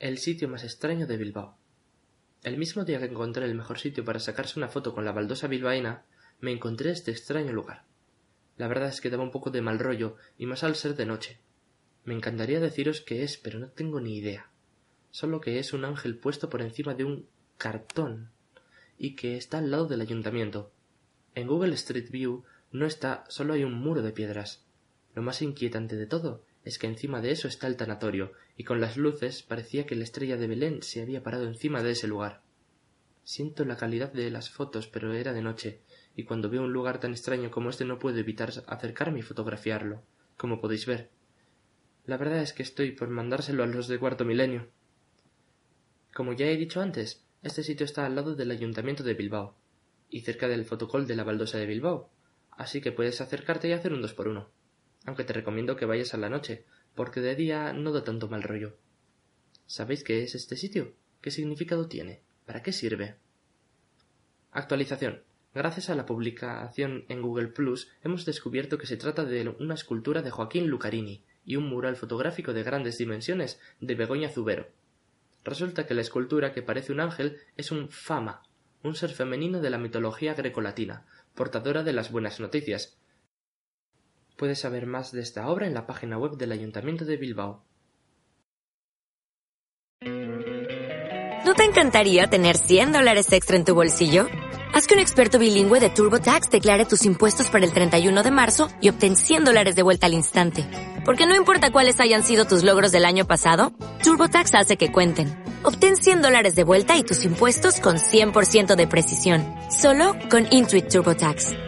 El sitio más extraño de Bilbao. El mismo día que encontré el mejor sitio para sacarse una foto con la baldosa bilbaína, me encontré este extraño lugar. La verdad es que daba un poco de mal rollo, y más al ser de noche. Me encantaría deciros qué es, pero no tengo ni idea. Solo que es un ángel puesto por encima de un cartón y que está al lado del ayuntamiento. En Google Street View no está, solo hay un muro de piedras. Lo más inquietante de todo es que encima de eso está el tanatorio, y con las luces parecía que la estrella de Belén se había parado encima de ese lugar. Siento la calidad de las fotos, pero era de noche, y cuando veo un lugar tan extraño como este no puedo evitar acercarme y fotografiarlo, como podéis ver. La verdad es que estoy por mandárselo a los de cuarto milenio. Como ya he dicho antes, este sitio está al lado del ayuntamiento de Bilbao, y cerca del fotocol de la baldosa de Bilbao, así que puedes acercarte y hacer un dos por uno aunque te recomiendo que vayas a la noche, porque de día no da tanto mal rollo. ¿Sabéis qué es este sitio? ¿Qué significado tiene? ¿Para qué sirve? Actualización. Gracias a la publicación en Google Plus hemos descubierto que se trata de una escultura de Joaquín Lucarini y un mural fotográfico de grandes dimensiones de Begoña Zubero. Resulta que la escultura que parece un ángel es un Fama, un ser femenino de la mitología grecolatina, portadora de las buenas noticias, Puedes saber más de esta obra en la página web del Ayuntamiento de Bilbao. ¿No te encantaría tener 100 dólares extra en tu bolsillo? Haz que un experto bilingüe de TurboTax declare tus impuestos para el 31 de marzo y obtén 100 dólares de vuelta al instante. Porque no importa cuáles hayan sido tus logros del año pasado, TurboTax hace que cuenten. Obtén 100 dólares de vuelta y tus impuestos con 100% de precisión. Solo con Intuit TurboTax.